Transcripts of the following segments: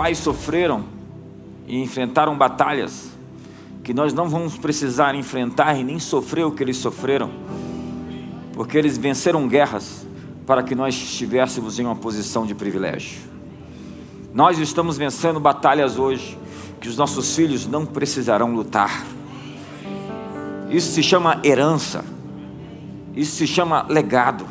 pais sofreram e enfrentaram batalhas que nós não vamos precisar enfrentar e nem sofrer o que eles sofreram, porque eles venceram guerras para que nós estivéssemos em uma posição de privilégio. Nós estamos vencendo batalhas hoje que os nossos filhos não precisarão lutar. Isso se chama herança, isso se chama legado.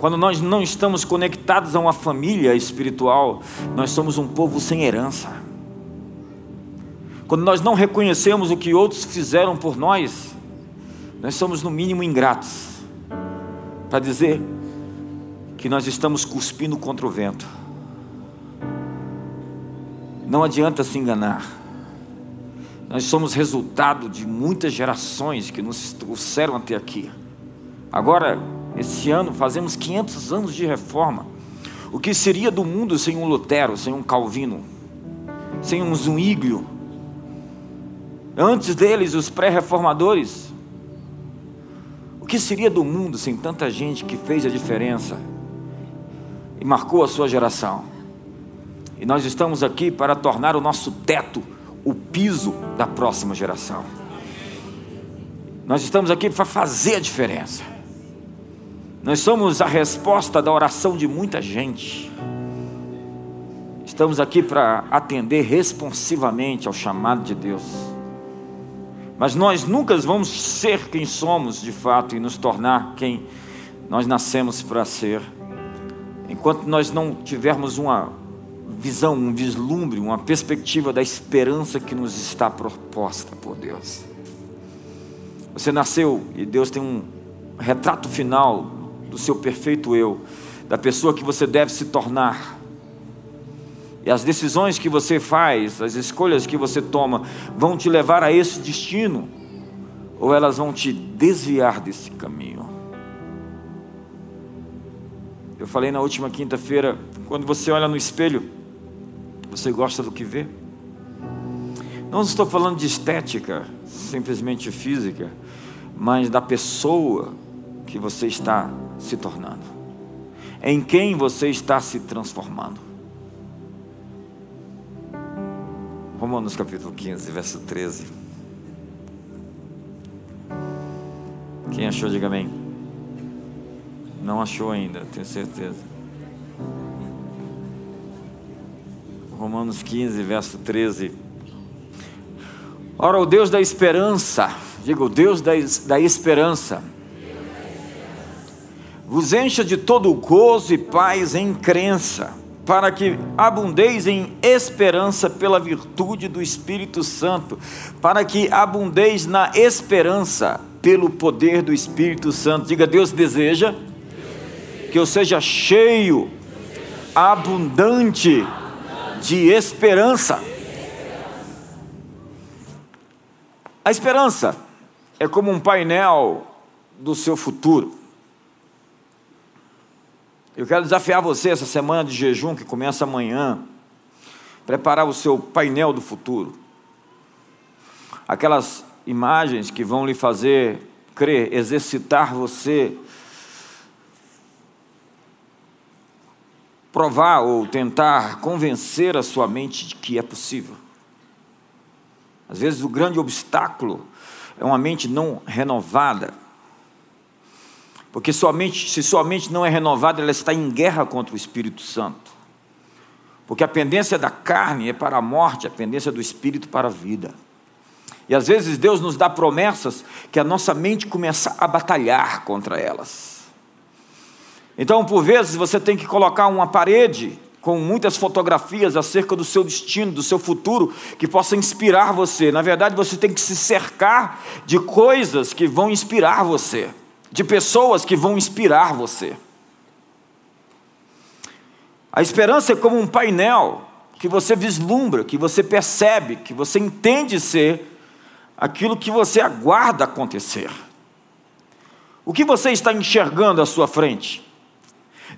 Quando nós não estamos conectados a uma família espiritual, nós somos um povo sem herança. Quando nós não reconhecemos o que outros fizeram por nós, nós somos no mínimo ingratos. Para dizer que nós estamos cuspindo contra o vento. Não adianta se enganar. Nós somos resultado de muitas gerações que nos trouxeram até aqui. Agora, esse ano, fazemos 500 anos de reforma. O que seria do mundo sem um Lutero, sem um Calvino, sem um Zwinglio? Antes deles, os pré-reformadores. O que seria do mundo sem tanta gente que fez a diferença e marcou a sua geração? E nós estamos aqui para tornar o nosso teto o piso da próxima geração. Nós estamos aqui para fazer a diferença. Nós somos a resposta da oração de muita gente. Estamos aqui para atender responsivamente ao chamado de Deus. Mas nós nunca vamos ser quem somos de fato e nos tornar quem nós nascemos para ser, enquanto nós não tivermos uma visão, um vislumbre, uma perspectiva da esperança que nos está proposta por Deus. Você nasceu e Deus tem um retrato final do seu perfeito eu, da pessoa que você deve se tornar. E as decisões que você faz, as escolhas que você toma, vão te levar a esse destino, ou elas vão te desviar desse caminho. Eu falei na última quinta-feira, quando você olha no espelho, você gosta do que vê? Não estou falando de estética, simplesmente física, mas da pessoa que você está se tornando, em quem você está se transformando. Romanos capítulo 15, verso 13. Quem achou, diga amém. Não achou ainda, tenho certeza. Romanos 15, verso 13. Ora, o Deus da esperança, diga o Deus da, da esperança, vos encha de todo gozo e paz em crença, para que abundeis em esperança pela virtude do Espírito Santo, para que abundeis na esperança pelo poder do Espírito Santo. Diga, Deus deseja que eu seja cheio, abundante de esperança. A esperança é como um painel do seu futuro. Eu quero desafiar você essa semana de jejum que começa amanhã, preparar o seu painel do futuro. Aquelas imagens que vão lhe fazer crer, exercitar você provar ou tentar convencer a sua mente de que é possível. Às vezes o grande obstáculo é uma mente não renovada. Porque sua mente, se sua mente não é renovada, ela está em guerra contra o Espírito Santo. Porque a pendência da carne é para a morte, a pendência do espírito para a vida. E às vezes Deus nos dá promessas que a nossa mente começa a batalhar contra elas. Então, por vezes, você tem que colocar uma parede com muitas fotografias acerca do seu destino, do seu futuro, que possa inspirar você. Na verdade, você tem que se cercar de coisas que vão inspirar você, de pessoas que vão inspirar você. A esperança é como um painel que você vislumbra, que você percebe, que você entende ser aquilo que você aguarda acontecer. O que você está enxergando à sua frente?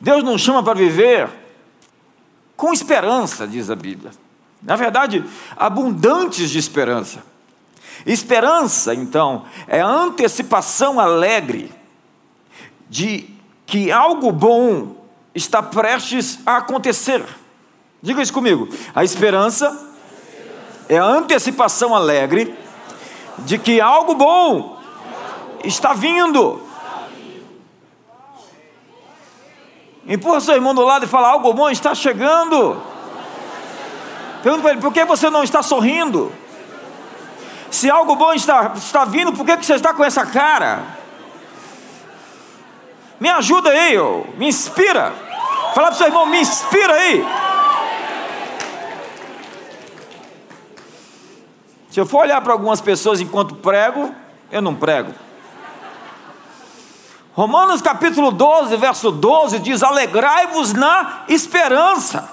Deus nos chama para viver com esperança, diz a Bíblia. Na verdade, abundantes de esperança. Esperança, então, é a antecipação alegre de que algo bom está prestes a acontecer. Diga isso comigo. A esperança é a antecipação alegre de que algo bom está vindo. Empurra seu irmão do lado e fala: algo bom está chegando. Pergunta para ele: por que você não está sorrindo? Se algo bom está, está vindo, por que você está com essa cara? Me ajuda aí, eu, me inspira. Fala para o seu irmão: me inspira aí. Se eu for olhar para algumas pessoas enquanto prego, eu não prego. Romanos capítulo 12, verso 12 diz: Alegrai-vos na esperança.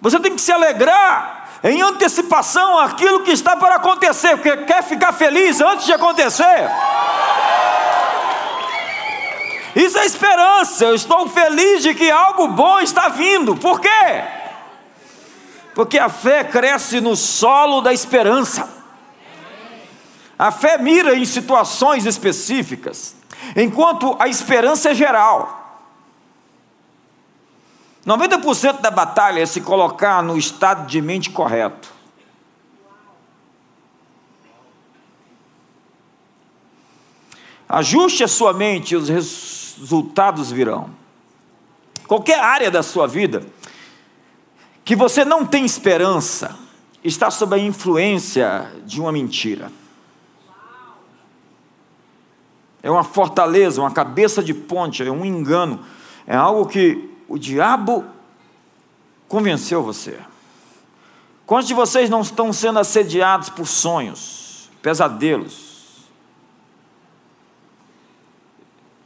Você tem que se alegrar em antecipação àquilo que está para acontecer, porque quer ficar feliz antes de acontecer. Isso é esperança. Eu estou feliz de que algo bom está vindo. Por quê? Porque a fé cresce no solo da esperança. A fé mira em situações específicas, enquanto a esperança é geral. 90% da batalha é se colocar no estado de mente correto. Ajuste a sua mente e os resultados virão. Qualquer área da sua vida que você não tem esperança, está sob a influência de uma mentira. É uma fortaleza, uma cabeça de ponte, é um engano, é algo que o diabo convenceu você. Quantos de vocês não estão sendo assediados por sonhos, pesadelos?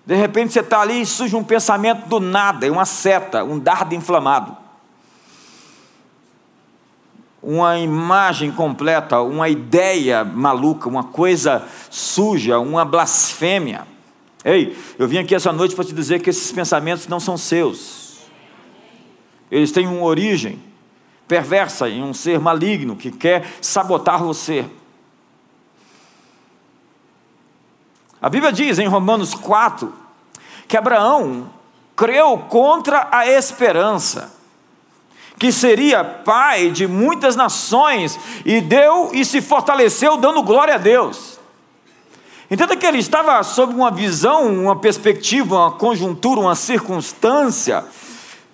De repente você está ali e surge um pensamento do nada, é uma seta, um dardo inflamado uma imagem completa, uma ideia maluca, uma coisa suja, uma blasfêmia. Ei, eu vim aqui essa noite para te dizer que esses pensamentos não são seus. Eles têm uma origem perversa em um ser maligno que quer sabotar você. A Bíblia diz em Romanos 4 que Abraão creu contra a esperança que seria pai de muitas nações, e deu e se fortaleceu, dando glória a Deus. Entenda que ele estava sob uma visão, uma perspectiva, uma conjuntura, uma circunstância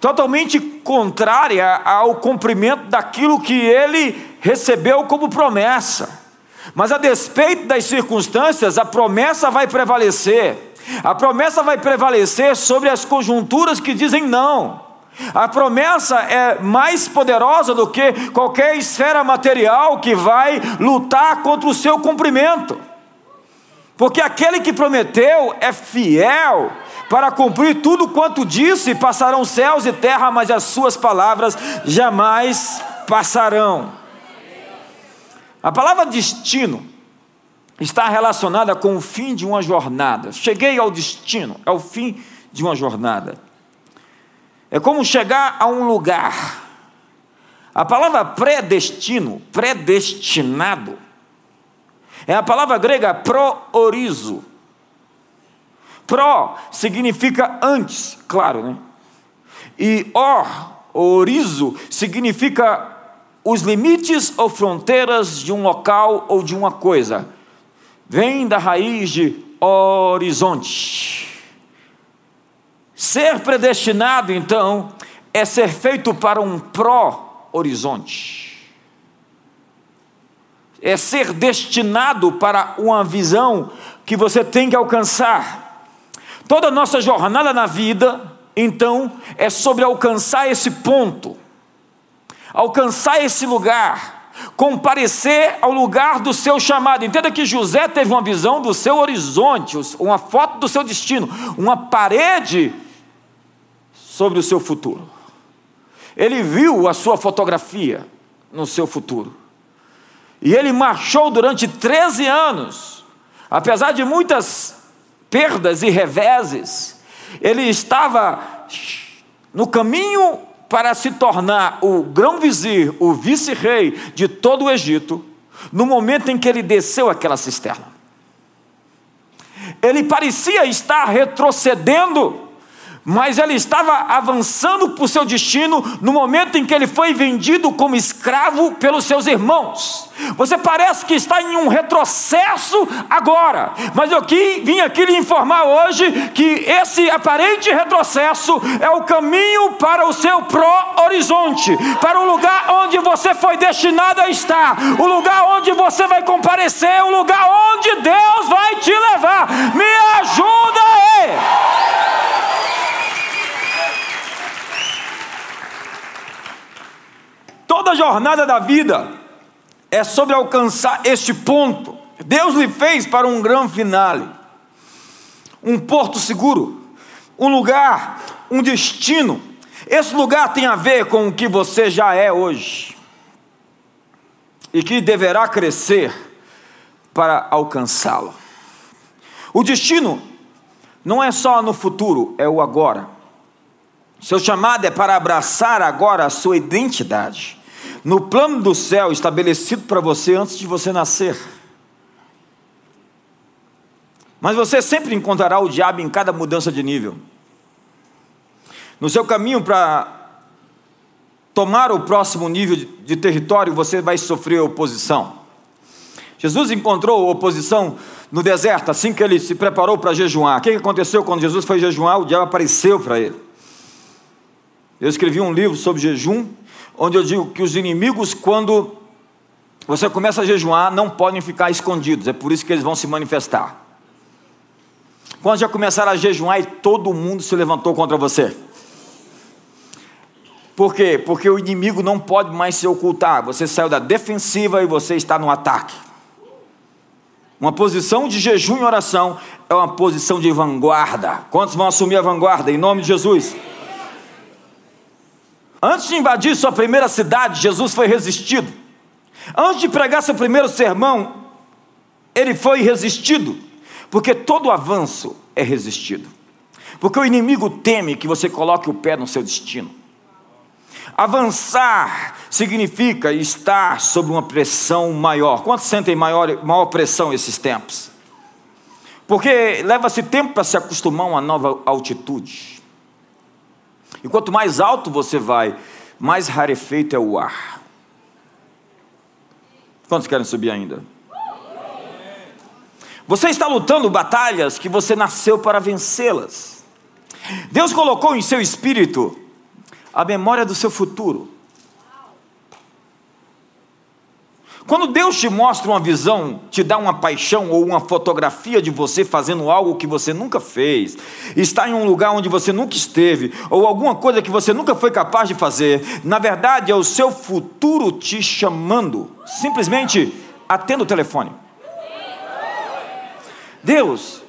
totalmente contrária ao cumprimento daquilo que ele recebeu como promessa. Mas a despeito das circunstâncias, a promessa vai prevalecer. A promessa vai prevalecer sobre as conjunturas que dizem não. A promessa é mais poderosa do que qualquer esfera material que vai lutar contra o seu cumprimento. Porque aquele que prometeu é fiel para cumprir tudo quanto disse, passarão céus e terra, mas as suas palavras jamais passarão. A palavra destino está relacionada com o fim de uma jornada. Cheguei ao destino, é o fim de uma jornada. É como chegar a um lugar. A palavra predestino, predestinado, é a palavra grega pro-orizo. Pro significa antes, claro, né? E or, orizo, significa os limites ou fronteiras de um local ou de uma coisa. Vem da raiz de horizonte. Ser predestinado, então, é ser feito para um pró-horizonte. É ser destinado para uma visão que você tem que alcançar. Toda nossa jornada na vida, então, é sobre alcançar esse ponto, alcançar esse lugar, comparecer ao lugar do seu chamado. Entenda que José teve uma visão do seu horizonte, uma foto do seu destino, uma parede sobre o seu futuro. Ele viu a sua fotografia no seu futuro. E ele marchou durante 13 anos, apesar de muitas perdas e reveses, ele estava no caminho para se tornar o grão-vizir, o vice-rei de todo o Egito, no momento em que ele desceu aquela cisterna. Ele parecia estar retrocedendo mas ele estava avançando para o seu destino no momento em que ele foi vendido como escravo pelos seus irmãos. Você parece que está em um retrocesso agora, mas eu vim aqui lhe informar hoje que esse aparente retrocesso é o caminho para o seu pró-horizonte, para o lugar onde você foi destinado a estar, o lugar onde você vai comparecer, o lugar onde Deus vai te levar. Me ajuda aí! Toda a jornada da vida é sobre alcançar este ponto. Deus lhe fez para um grande finale, um porto seguro, um lugar, um destino. Esse lugar tem a ver com o que você já é hoje e que deverá crescer para alcançá-lo. O destino não é só no futuro, é o agora. Seu chamado é para abraçar agora a sua identidade no plano do céu estabelecido para você antes de você nascer. Mas você sempre encontrará o diabo em cada mudança de nível. No seu caminho para tomar o próximo nível de, território, você vai sofrer oposição. Jesus encontrou oposição no deserto, assim que ele se preparou para jejuar. O que aconteceu quando Jesus foi jejuar? O diabo apareceu para ele. Eu escrevi um livro sobre jejum, onde eu digo que os inimigos, quando você começa a jejuar, não podem ficar escondidos, é por isso que eles vão se manifestar. Quando já começaram a jejuar e todo mundo se levantou contra você. Por quê? Porque o inimigo não pode mais se ocultar. Você saiu da defensiva e você está no ataque. Uma posição de jejum e oração é uma posição de vanguarda. Quantos vão assumir a vanguarda em nome de Jesus? Antes de invadir sua primeira cidade, Jesus foi resistido. Antes de pregar seu primeiro sermão, ele foi resistido, porque todo avanço é resistido. Porque o inimigo teme que você coloque o pé no seu destino. Avançar significa estar sob uma pressão maior. Quantos sentem maior, maior pressão esses tempos? Porque leva-se tempo para se acostumar a uma nova altitude. E quanto mais alto você vai, mais rarefeito é o ar. Quantos querem subir ainda? Você está lutando batalhas que você nasceu para vencê-las. Deus colocou em seu espírito a memória do seu futuro. Quando Deus te mostra uma visão, te dá uma paixão ou uma fotografia de você fazendo algo que você nunca fez, está em um lugar onde você nunca esteve, ou alguma coisa que você nunca foi capaz de fazer, na verdade é o seu futuro te chamando. Simplesmente atenda o telefone. Deus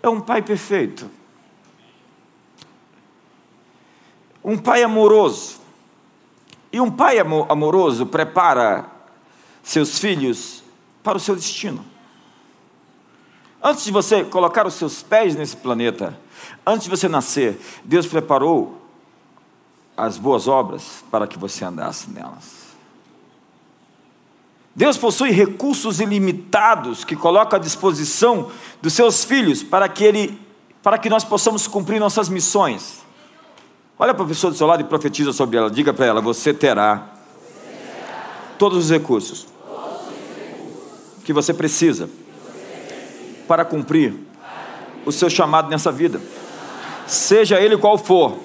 é um pai perfeito, um pai amoroso. E um pai amoroso prepara seus filhos para o seu destino. Antes de você colocar os seus pés nesse planeta, antes de você nascer, Deus preparou as boas obras para que você andasse nelas. Deus possui recursos ilimitados que coloca à disposição dos seus filhos para que ele para que nós possamos cumprir nossas missões. Olha para a pessoa do seu lado e profetiza sobre ela. Diga para ela: você terá todos os recursos que você precisa para cumprir o seu chamado nessa vida, seja ele qual for,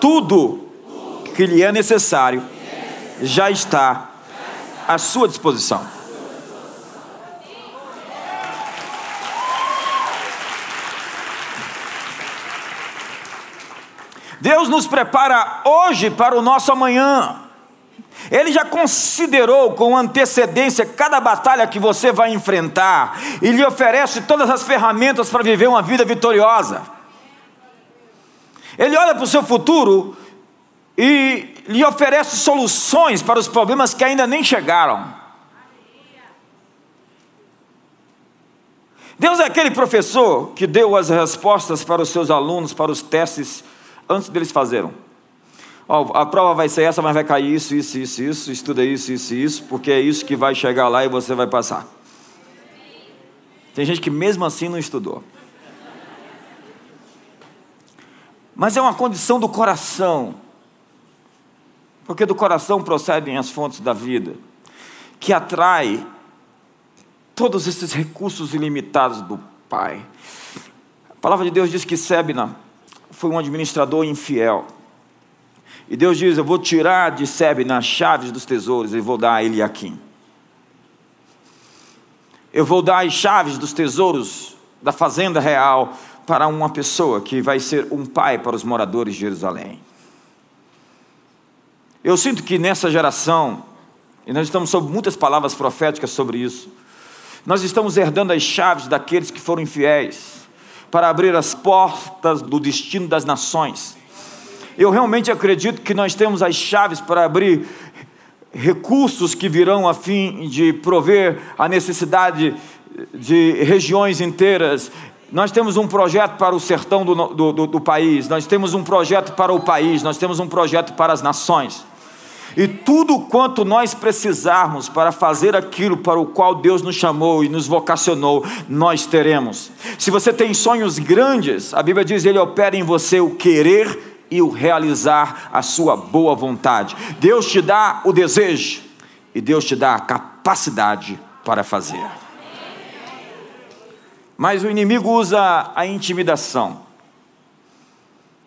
tudo que lhe é necessário já está à sua disposição. Deus nos prepara hoje para o nosso amanhã. Ele já considerou com antecedência cada batalha que você vai enfrentar e lhe oferece todas as ferramentas para viver uma vida vitoriosa. Ele olha para o seu futuro e lhe oferece soluções para os problemas que ainda nem chegaram. Deus é aquele professor que deu as respostas para os seus alunos, para os testes, antes deles fazerem. Oh, a prova vai ser essa, mas vai cair isso, isso, isso, isso, estuda isso, isso, isso, porque é isso que vai chegar lá e você vai passar. Tem gente que mesmo assim não estudou. mas é uma condição do coração, porque do coração procedem as fontes da vida, que atrai todos esses recursos ilimitados do Pai. A palavra de Deus diz que Sebna foi um administrador infiel. E Deus diz: Eu vou tirar de Sebna as chaves dos tesouros e vou dar a Eliakim. Eu vou dar as chaves dos tesouros da fazenda real para uma pessoa que vai ser um pai para os moradores de Jerusalém. Eu sinto que nessa geração, e nós estamos sob muitas palavras proféticas sobre isso, nós estamos herdando as chaves daqueles que foram infiéis para abrir as portas do destino das nações. Eu realmente acredito que nós temos as chaves para abrir recursos que virão a fim de prover a necessidade de regiões inteiras. Nós temos um projeto para o sertão do, do, do, país, nós temos um projeto para o país, nós temos um projeto para as nações. E tudo quanto nós precisarmos para fazer aquilo para o qual Deus nos chamou e nos vocacionou, nós teremos. Se você tem sonhos grandes, a Bíblia diz: Ele opera em você o querer e o realizar a sua boa vontade. Deus te dá o desejo e Deus te dá a capacidade para fazer. Mas o inimigo usa a intimidação,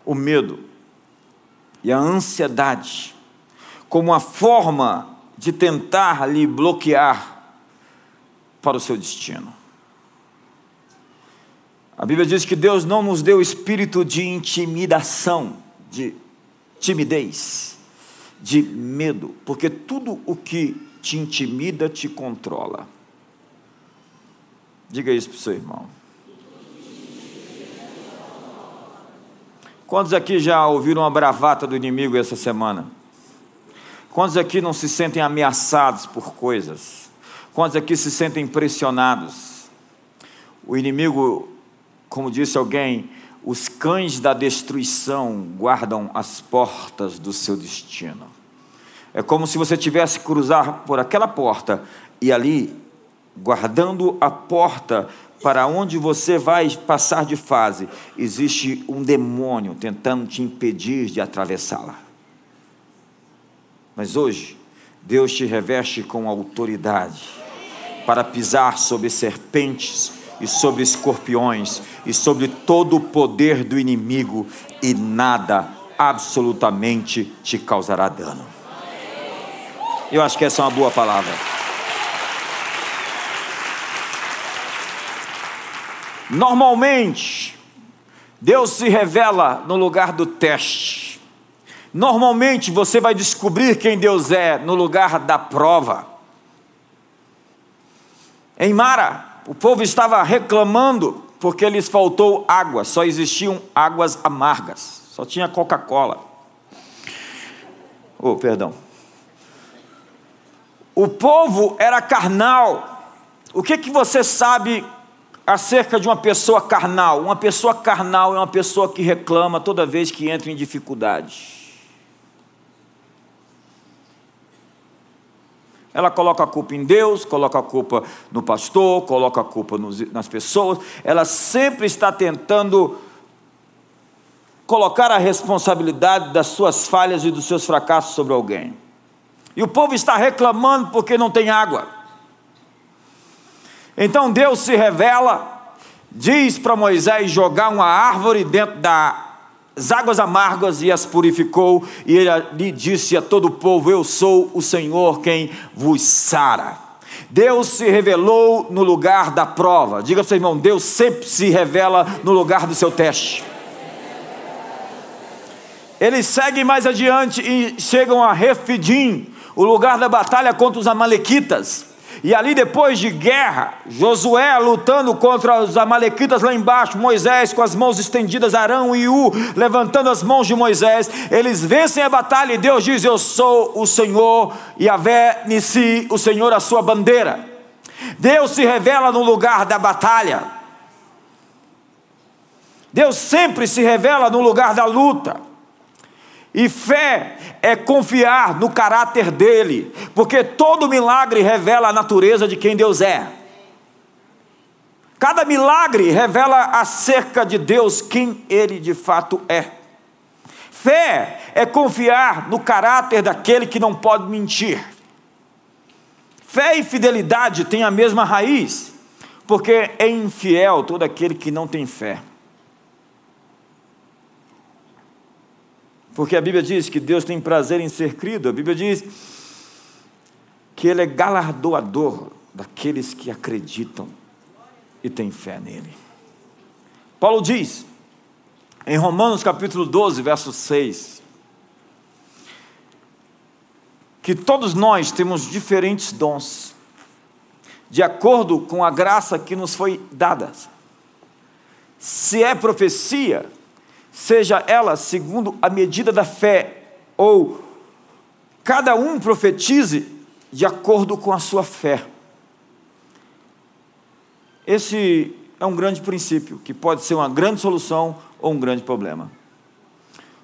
o medo e a ansiedade como uma forma de tentar lhe bloquear para o seu destino. A Bíblia diz que Deus não nos deu espírito de intimidação, de timidez, de medo, porque tudo o que te intimida te controla. Diga isso para o seu irmão. Quantos aqui já ouviram a bravata do inimigo essa semana? Quantos aqui não se sentem ameaçados por coisas? Quantos aqui se sentem pressionados? O inimigo, como disse alguém, os cães da destruição guardam as portas do seu destino. É como se você tivesse que cruzar por aquela porta e ali, guardando a porta para onde você vai passar de fase, existe um demônio tentando te impedir de atravessá-la. Mas hoje, Deus te reveste com autoridade para pisar sobre serpentes e sobre escorpiões e sobre todo o poder do inimigo, e nada absolutamente te causará dano. Eu acho que essa é uma boa palavra. Normalmente, Deus se revela no lugar do teste. Normalmente você vai descobrir quem Deus é no lugar da prova. Em Mara, o povo estava reclamando porque lhes faltou água, só existiam águas amargas, só tinha Coca-Cola. Oh, perdão. O povo era carnal. O que, que você sabe acerca de uma pessoa carnal? Uma pessoa carnal é uma pessoa que reclama toda vez que entra em dificuldade. Ela coloca a culpa em Deus, coloca a culpa no pastor, coloca a culpa nos, nas pessoas. Ela sempre está tentando colocar a responsabilidade das suas falhas e dos seus fracassos sobre alguém. E o povo está reclamando porque não tem água. Então Deus se revela, diz para Moisés jogar uma árvore dentro da as águas amargas e as purificou, e ele lhe disse a todo o povo: Eu sou o Senhor quem vos sara. Deus se revelou no lugar da prova. Diga para seu irmão: Deus sempre se revela no lugar do seu teste. Eles seguem mais adiante e chegam a Refidim, o lugar da batalha contra os Amalequitas. E ali, depois de guerra, Josué lutando contra os Amalequitas lá embaixo, Moisés com as mãos estendidas, Arão e U levantando as mãos de Moisés, eles vencem a batalha e Deus diz: Eu sou o Senhor, e Avé Nissi, o Senhor, a sua bandeira. Deus se revela no lugar da batalha. Deus sempre se revela no lugar da luta. E fé é confiar no caráter dele, porque todo milagre revela a natureza de quem Deus é. Cada milagre revela acerca de Deus quem ele de fato é. Fé é confiar no caráter daquele que não pode mentir. Fé e fidelidade têm a mesma raiz, porque é infiel todo aquele que não tem fé. Porque a Bíblia diz que Deus tem prazer em ser crido, a Bíblia diz que Ele é galardoador daqueles que acreditam e têm fé nele. Paulo diz, em Romanos capítulo 12, verso 6, que todos nós temos diferentes dons, de acordo com a graça que nos foi dada. Se é profecia, seja ela segundo a medida da fé, ou cada um profetize de acordo com a sua fé. Esse é um grande princípio, que pode ser uma grande solução ou um grande problema.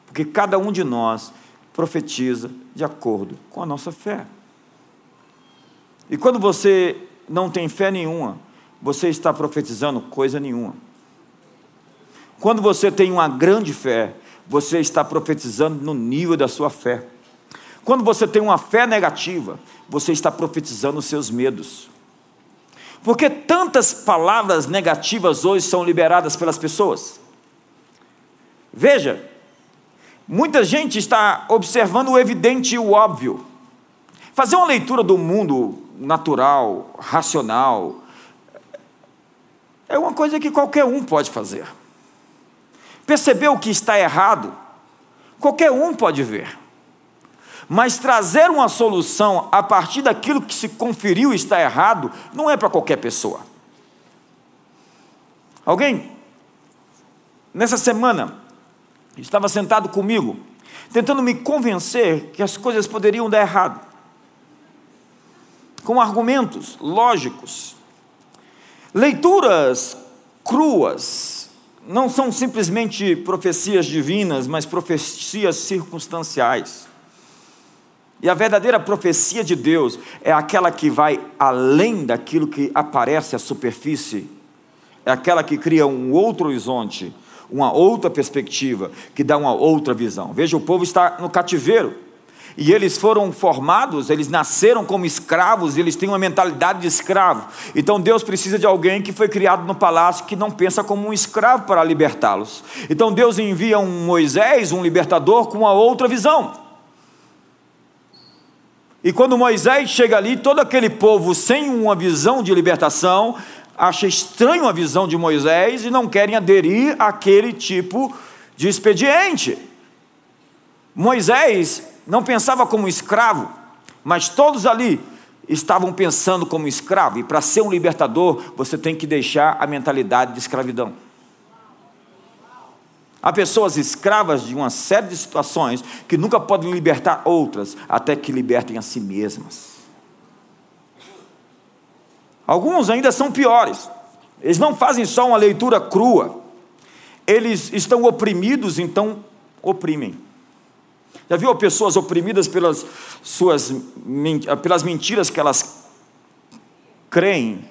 Porque cada um de nós profetiza de acordo com a nossa fé. E quando você não tem fé nenhuma, você está profetizando coisa nenhuma. Quando você tem uma grande fé, você está profetizando no nível da sua fé. Quando você tem uma fé negativa, você está profetizando os seus medos. Porque tantas palavras negativas hoje são liberadas pelas pessoas. Veja, muita gente está observando o evidente e o óbvio. Fazer uma leitura do mundo natural, racional, é uma coisa que qualquer um pode fazer. Perceber o que está errado, qualquer um pode ver. Mas trazer uma solução a partir daquilo que se conferiu está errado, não é para qualquer pessoa. Alguém, nessa semana, estava sentado comigo, tentando me convencer que as coisas poderiam dar errado, com argumentos lógicos, leituras cruas, não são simplesmente profecias divinas, mas profecias circunstanciais. E a verdadeira profecia de Deus é aquela que vai além daquilo que aparece à superfície, é aquela que cria um outro horizonte, uma outra perspectiva, que dá uma outra visão. Veja, o povo está no cativeiro. E eles foram formados, eles nasceram como escravos, eles têm uma mentalidade de escravo. Então Deus precisa de alguém que foi criado no palácio que não pensa como um escravo para libertá-los. Então Deus envia um Moisés, um libertador, com uma outra visão. E quando Moisés chega ali, todo aquele povo sem uma visão de libertação, acha estranho a visão de Moisés e não querem aderir àquele tipo de expediente. Moisés não pensava como escravo, mas todos ali estavam pensando como escravo, e para ser um libertador, você tem que deixar a mentalidade de escravidão. Há pessoas escravas de uma série de situações que nunca podem libertar outras, até que libertem a si mesmas. Alguns ainda são piores. Eles não fazem só uma leitura crua. Eles estão oprimidos, então oprimem. Já viu pessoas oprimidas pelas suas pelas mentiras que elas creem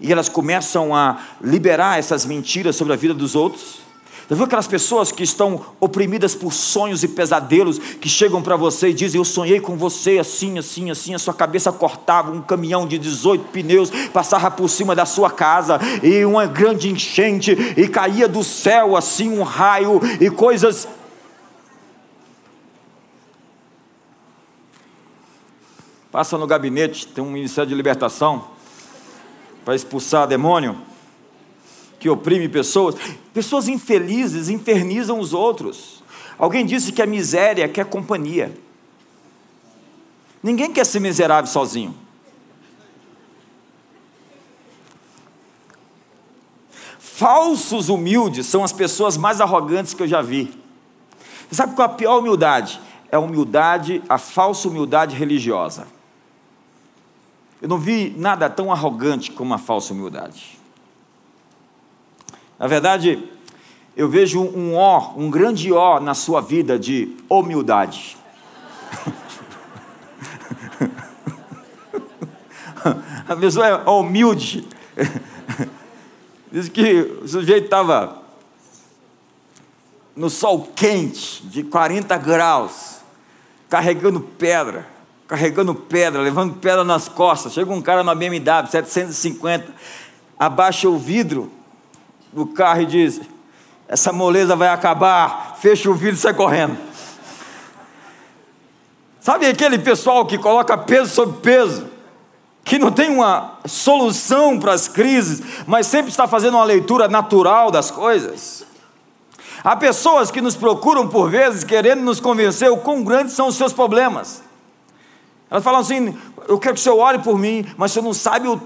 e elas começam a liberar essas mentiras sobre a vida dos outros? Já viu aquelas pessoas que estão oprimidas por sonhos e pesadelos, que chegam para você e dizem: Eu sonhei com você assim, assim, assim, a sua cabeça cortava, um caminhão de 18 pneus passava por cima da sua casa, e uma grande enchente, e caía do céu assim um raio, e coisas. Passa no gabinete, tem um Ministério de Libertação para expulsar demônio que oprime pessoas. Pessoas infelizes infernizam os outros. Alguém disse que a miséria quer companhia. Ninguém quer ser miserável sozinho. Falsos humildes são as pessoas mais arrogantes que eu já vi. Sabe qual é a pior humildade? É a humildade, a falsa humildade religiosa. Eu não vi nada tão arrogante como a falsa humildade. Na verdade, eu vejo um ó, um grande ó na sua vida de humildade. A pessoa é humilde. Diz que o sujeito estava no sol quente de 40 graus, carregando pedra, carregando pedra, levando pedra nas costas. Chega um cara na BMW 750, abaixa o vidro do carro e diz: Essa moleza vai acabar, fecha o vidro e sai correndo. Sabe aquele pessoal que coloca peso sobre peso, que não tem uma solução para as crises, mas sempre está fazendo uma leitura natural das coisas? Há pessoas que nos procuram por vezes querendo nos convencer o quão grandes são os seus problemas. Elas falam assim: eu quero que o senhor ore por mim, mas o senhor não sabe o,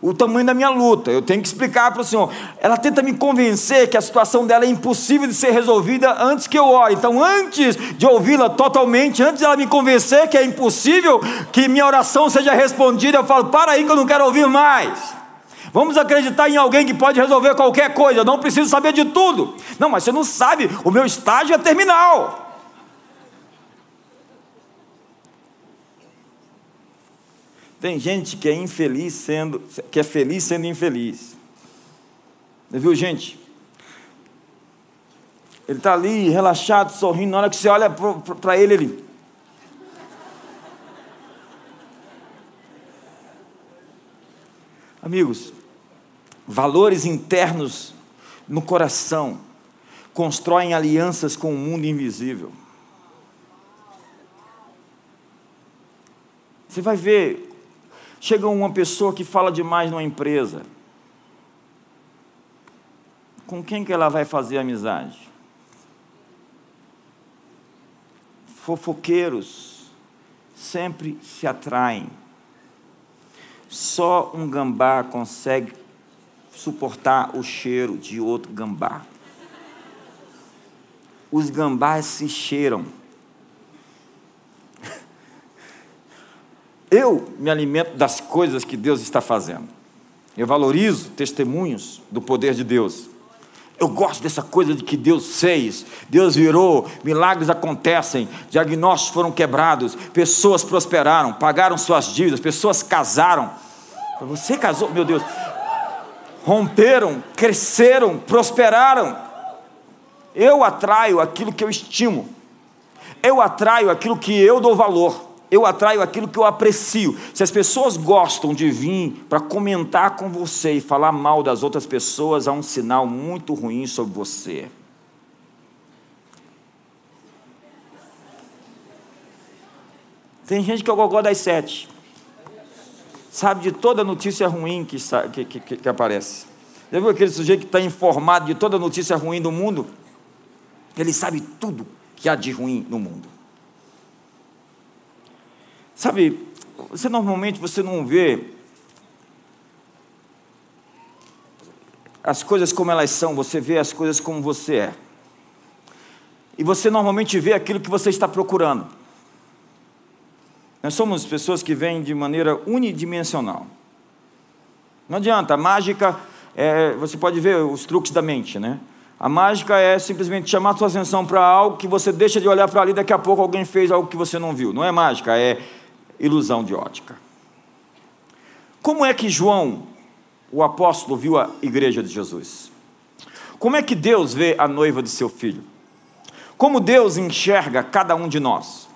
o tamanho da minha luta, eu tenho que explicar para o Senhor. Ela tenta me convencer que a situação dela é impossível de ser resolvida antes que eu ore. Então, antes de ouvi-la totalmente, antes dela me convencer que é impossível que minha oração seja respondida, eu falo: para aí que eu não quero ouvir mais. Vamos acreditar em alguém que pode resolver qualquer coisa, eu não preciso saber de tudo. Não, mas você não sabe, o meu estágio é terminal. Tem gente que é infeliz sendo, que é feliz sendo infeliz. Viu, gente? Ele está ali relaxado, sorrindo. Na hora que você olha para ele, ele. Amigos, valores internos no coração constroem alianças com o mundo invisível. Você vai ver Chega uma pessoa que fala demais numa empresa. Com quem que ela vai fazer amizade? Fofoqueiros sempre se atraem. Só um gambá consegue suportar o cheiro de outro gambá. Os gambás se cheiram. Eu me alimento das coisas que Deus está fazendo. Eu valorizo testemunhos do poder de Deus. Eu gosto dessa coisa de que Deus fez, Deus virou, milagres acontecem, diagnósticos foram quebrados, pessoas prosperaram, pagaram suas dívidas, pessoas casaram. Você casou, meu Deus, romperam, cresceram, prosperaram. Eu atraio aquilo que eu estimo, eu atraio aquilo que eu dou valor eu atraio aquilo que eu aprecio. Se as pessoas gostam de vir para comentar com você e falar mal das outras pessoas, há um sinal muito ruim sobre você. Tem gente que é o gogó das sete. Sabe de toda notícia ruim que, que, que, que aparece. Já viu aquele sujeito que está informado de toda notícia ruim do mundo? Ele sabe tudo que há de ruim no mundo. Sabe, você normalmente você não vê as coisas como elas são, você vê as coisas como você é. E você normalmente vê aquilo que você está procurando. Nós somos pessoas que vêm de maneira unidimensional. Não adianta, a mágica, é, você pode ver os truques da mente, né? A mágica é simplesmente chamar sua atenção para algo que você deixa de olhar para ali, daqui a pouco alguém fez algo que você não viu. Não é mágica, é ilusão de ótica. Como é que João, o apóstolo, viu a igreja de Jesus? Como é que Deus vê a noiva de seu filho? Como Deus enxerga cada um de nós?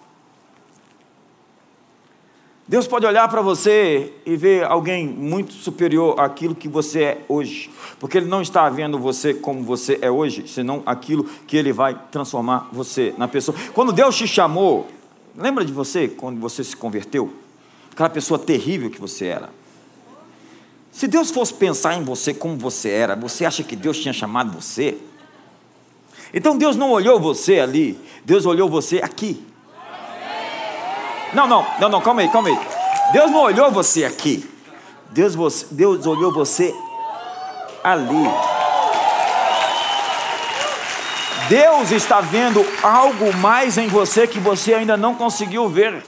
Deus pode olhar para você e ver alguém muito superior àquilo que você é hoje, porque Ele não está vendo você como você é hoje, senão aquilo que Ele vai transformar você na pessoa. Quando Deus te chamou, Lembra de você quando você se converteu? Aquela pessoa terrível que você era. Se Deus fosse pensar em você como você era, você acha que Deus tinha chamado você? Então Deus não olhou você ali, Deus olhou você aqui. Não, não, não, não, calma aí, calma aí. Deus não olhou você aqui. Deus, Deus olhou você ali. Deus está vendo algo mais em você que você ainda não conseguiu ver.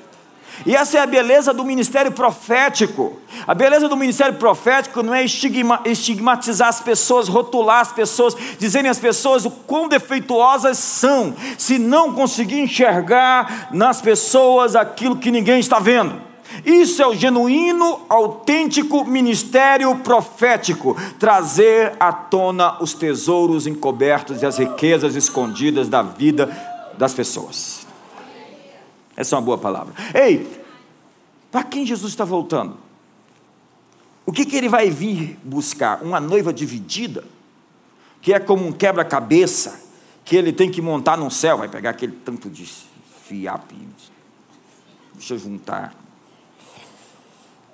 E essa é a beleza do ministério profético. A beleza do ministério profético não é estigma, estigmatizar as pessoas, rotular as pessoas, dizerem às pessoas o quão defeituosas são, se não conseguir enxergar nas pessoas aquilo que ninguém está vendo. Isso é o genuíno, autêntico ministério profético trazer à tona os tesouros encobertos e as riquezas escondidas da vida das pessoas. Essa é uma boa palavra. Ei, para quem Jesus está voltando? O que, que ele vai vir buscar? Uma noiva dividida, que é como um quebra-cabeça, que ele tem que montar no céu, vai pegar aquele tanto de fiapo, deixa eu juntar.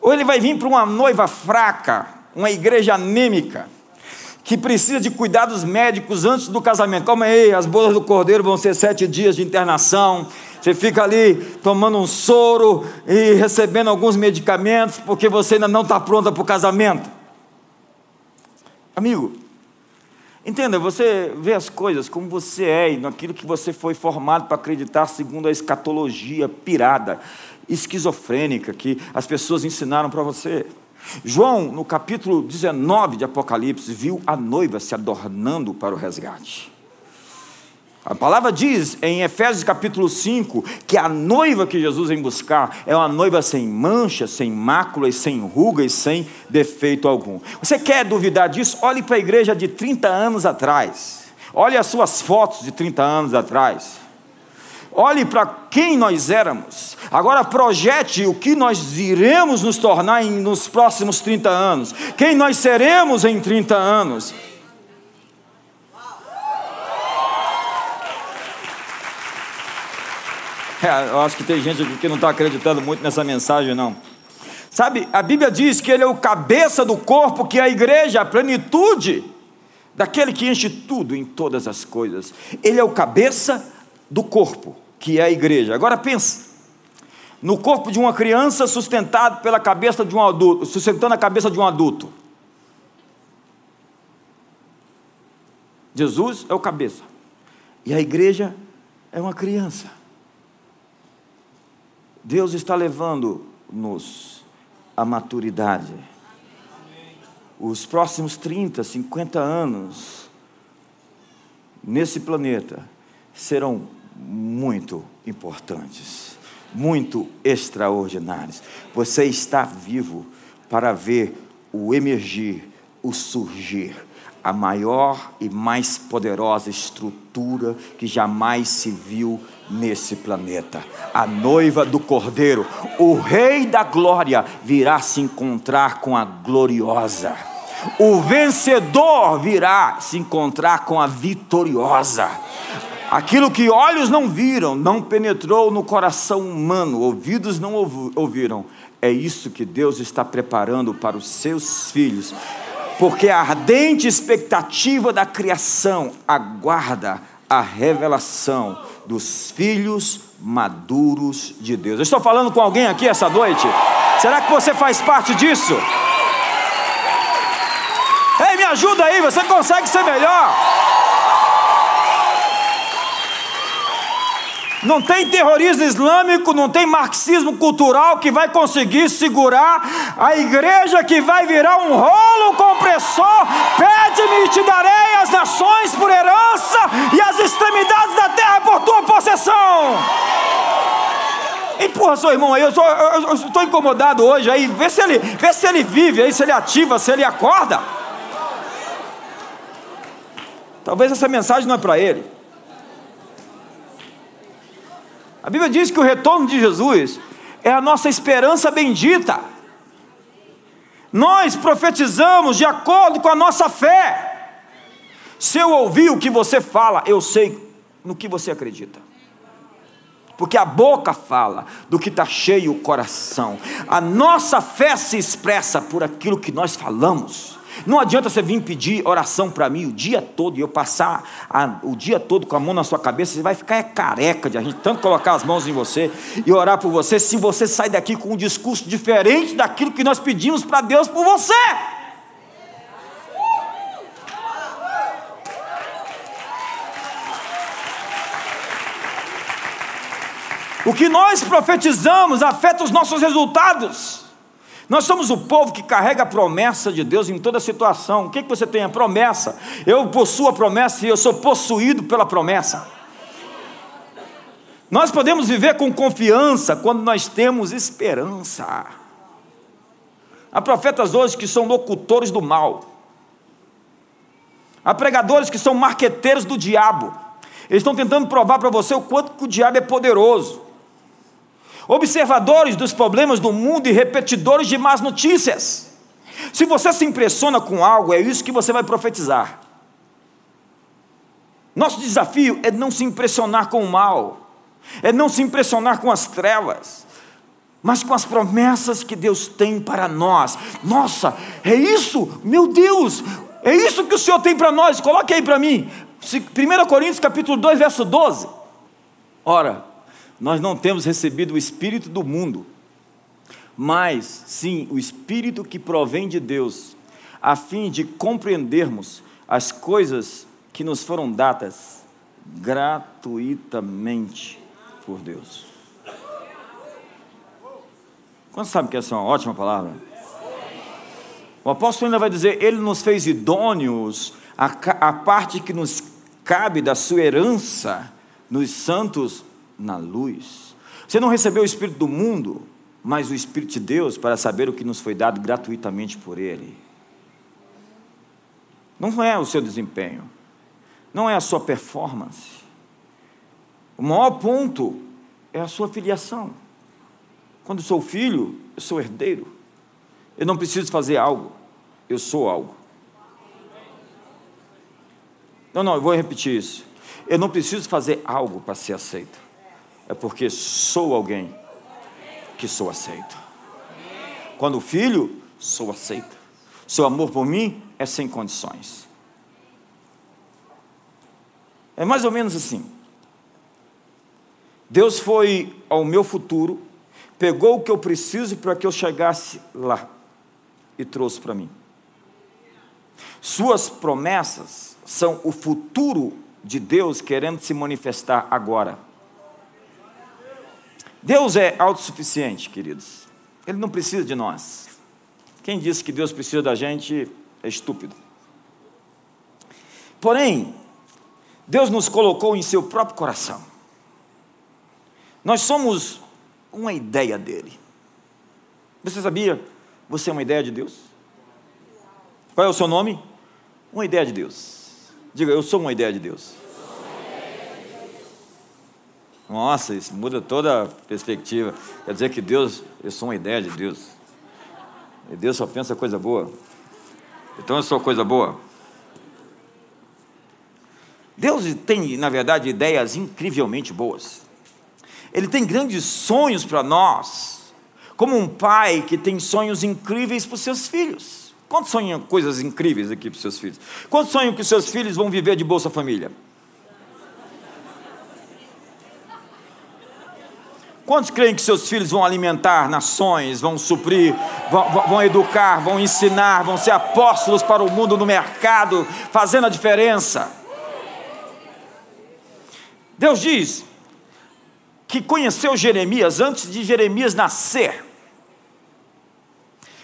Ou ele vai vir para uma noiva fraca, uma igreja anêmica, que precisa de cuidados médicos antes do casamento. Calma aí, as bodas do cordeiro vão ser sete dias de internação. Você fica ali tomando um soro e recebendo alguns medicamentos porque você ainda não está pronta para o casamento. Amigo, entenda, você vê as coisas como você é e naquilo que você foi formado para acreditar segundo a escatologia pirada, esquizofrênica que as pessoas ensinaram para você. João, no capítulo 19 de Apocalipse, viu a noiva se adornando para o resgate. A palavra diz em Efésios capítulo 5 que a noiva que Jesus vem buscar é uma noiva sem mancha, sem máculas, sem rugas, sem defeito algum. Você quer duvidar disso? Olhe para a igreja de 30 anos atrás. Olhe as suas fotos de 30 anos atrás. Olhe para quem nós éramos. Agora projete o que nós iremos nos tornar em, nos próximos 30 anos. Quem nós seremos em 30 anos. É, eu acho que tem gente aqui que não está acreditando muito nessa mensagem, não. Sabe, a Bíblia diz que Ele é o cabeça do corpo, que é a igreja, a plenitude daquele que enche tudo em todas as coisas. Ele é o cabeça do corpo, que é a igreja. Agora pensa, no corpo de uma criança sustentado pela cabeça de um adulto, sustentando a cabeça de um adulto. Jesus é o cabeça. E a igreja é uma criança. Deus está levando-nos à maturidade. Os próximos 30, 50 anos nesse planeta serão muito importantes, muito extraordinários. Você está vivo para ver o emergir, o surgir a maior e mais poderosa estrutura que jamais se viu nesse planeta. A noiva do Cordeiro, o Rei da Glória, virá se encontrar com a gloriosa. O vencedor virá se encontrar com a vitoriosa. Aquilo que olhos não viram, não penetrou no coração humano, ouvidos não ouviram. É isso que Deus está preparando para os seus filhos porque a ardente expectativa da criação aguarda a revelação dos filhos maduros de Deus. Eu estou falando com alguém aqui essa noite? Será que você faz parte disso? Ei, me ajuda aí, você consegue ser melhor? Não tem terrorismo islâmico, não tem marxismo cultural que vai conseguir segurar a igreja que vai virar um rolo compressor. Pede-me e te darei as nações por herança e as extremidades da terra por tua possessão. Empurra seu irmão aí, eu estou incomodado hoje aí. Vê se, ele, vê se ele vive aí, se ele ativa, se ele acorda. Talvez essa mensagem não é para ele. A Bíblia diz que o retorno de Jesus é a nossa esperança bendita. Nós profetizamos de acordo com a nossa fé. Se eu ouvir o que você fala, eu sei no que você acredita. Porque a boca fala do que está cheio o coração. A nossa fé se expressa por aquilo que nós falamos. Não adianta você vir pedir oração para mim o dia todo e eu passar a, o dia todo com a mão na sua cabeça, você vai ficar é careca de a gente tanto colocar as mãos em você e orar por você, se você sai daqui com um discurso diferente daquilo que nós pedimos para Deus por você. O que nós profetizamos afeta os nossos resultados. Nós somos o povo que carrega a promessa de Deus em toda situação. O que, que você tem? A promessa. Eu possuo a promessa e eu sou possuído pela promessa. Nós podemos viver com confiança quando nós temos esperança. Há profetas hoje que são locutores do mal. Há pregadores que são marqueteiros do diabo. Eles estão tentando provar para você o quanto que o diabo é poderoso. Observadores dos problemas do mundo e repetidores de más notícias. Se você se impressiona com algo, é isso que você vai profetizar. Nosso desafio é não se impressionar com o mal, é não se impressionar com as trevas, mas com as promessas que Deus tem para nós. Nossa, é isso? Meu Deus, é isso que o Senhor tem para nós. Coloque aí para mim. 1 Coríntios capítulo 2, verso 12. Ora, nós não temos recebido o espírito do mundo, mas sim o espírito que provém de Deus, a fim de compreendermos as coisas que nos foram dadas gratuitamente por Deus. Quantos sabem que essa é uma ótima palavra? O apóstolo ainda vai dizer: Ele nos fez idôneos a, a parte que nos cabe da sua herança nos santos na luz. Você não recebeu o Espírito do mundo, mas o Espírito de Deus para saber o que nos foi dado gratuitamente por Ele. Não é o seu desempenho, não é a sua performance. O maior ponto é a sua filiação. Quando sou filho, eu sou herdeiro. Eu não preciso fazer algo, eu sou algo. Não, não, eu vou repetir isso. Eu não preciso fazer algo para ser aceito. É porque sou alguém que sou aceito. Quando filho, sou aceito. Seu amor por mim é sem condições. É mais ou menos assim. Deus foi ao meu futuro pegou o que eu preciso para que eu chegasse lá e trouxe para mim. Suas promessas são o futuro de Deus querendo se manifestar agora. Deus é autossuficiente, queridos. Ele não precisa de nós. Quem disse que Deus precisa da gente é estúpido. Porém, Deus nos colocou em seu próprio coração. Nós somos uma ideia dele. Você sabia? Você é uma ideia de Deus? Qual é o seu nome? Uma ideia de Deus. Diga, eu sou uma ideia de Deus. Nossa, isso muda toda a perspectiva. Quer dizer que Deus, eu sou uma ideia de Deus. E Deus só pensa coisa boa. Então eu sou coisa boa. Deus tem, na verdade, ideias incrivelmente boas. Ele tem grandes sonhos para nós, como um pai que tem sonhos incríveis para os seus filhos. Quantos sonham coisas incríveis aqui para os seus filhos? Quantos sonham que os seus filhos vão viver de Bolsa Família? Quantos creem que seus filhos vão alimentar nações, vão suprir, vão, vão, educar, vão ensinar, vão ser apóstolos para o mundo no mercado, fazendo a diferença? Deus diz: que conheceu Jeremias antes de Jeremias nascer.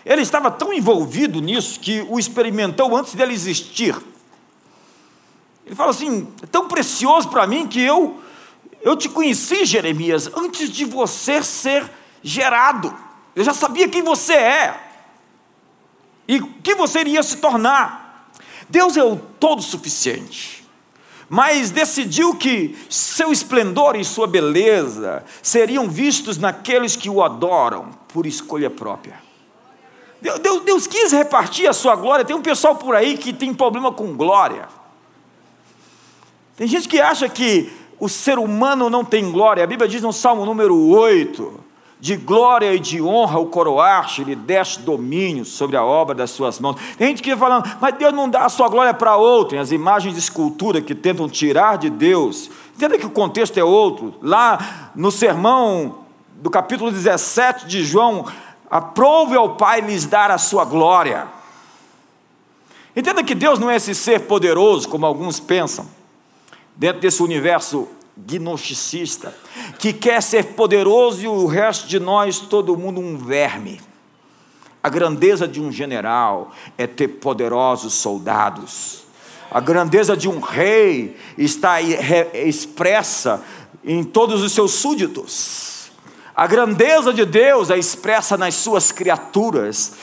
Ele estava tão envolvido nisso que o experimentou antes dele existir. Ele fala assim: é tão precioso para mim que eu eu te conheci, Jeremias, antes de você ser gerado. Eu já sabia quem você é e que você iria se tornar. Deus é o todo suficiente mas decidiu que seu esplendor e sua beleza seriam vistos naqueles que o adoram por escolha própria. Deus, Deus, quis repartir a sua glória. Tem um pessoal por aí que tem problema com glória. Tem gente que acha que o ser humano não tem glória. A Bíblia diz no Salmo número 8: de glória e de honra o coroaste, ele deste domínio sobre a obra das suas mãos. Tem gente que fica falando, mas Deus não dá a sua glória para outro. As imagens de escultura que tentam tirar de Deus. Entenda que o contexto é outro. Lá no sermão do capítulo 17 de João, aprove ao Pai lhes dar a sua glória. Entenda que Deus não é esse ser poderoso, como alguns pensam, dentro desse universo gnosticista, que quer ser poderoso e o resto de nós, todo mundo, um verme. A grandeza de um general é ter poderosos soldados. A grandeza de um rei está expressa em todos os seus súditos. A grandeza de Deus é expressa nas suas criaturas.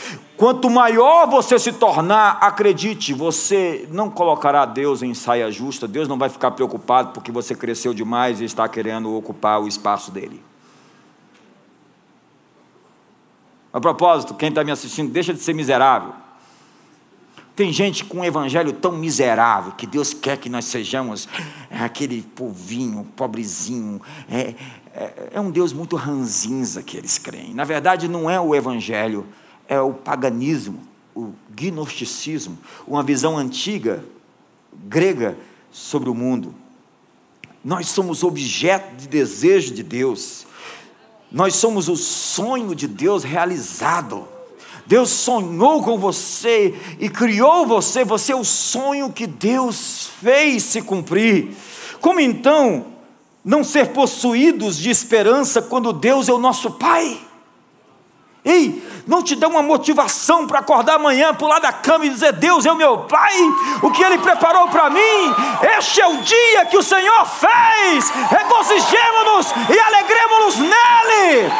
Quanto maior você se tornar, acredite, você não colocará Deus em saia justa, Deus não vai ficar preocupado porque você cresceu demais e está querendo ocupar o espaço dele. A propósito, quem está me assistindo, deixa de ser miserável. Tem gente com um evangelho tão miserável que Deus quer que nós sejamos aquele povinho, pobrezinho. É, é, é um Deus muito ranzinza que eles creem. Na verdade, não é o evangelho, é o paganismo, o gnosticismo, uma visão antiga grega sobre o mundo. Nós somos objeto de desejo de Deus. Nós somos o sonho de Deus realizado. Deus sonhou com você e criou você, você é o sonho que Deus fez se cumprir. Como então não ser possuídos de esperança quando Deus é o nosso Pai? Ei, não te dá uma motivação para acordar amanhã, pular da cama e dizer: Deus é o meu Pai, o que Ele preparou para mim, este é o dia que o Senhor fez, regozijemos-nos e alegremos-nos nele.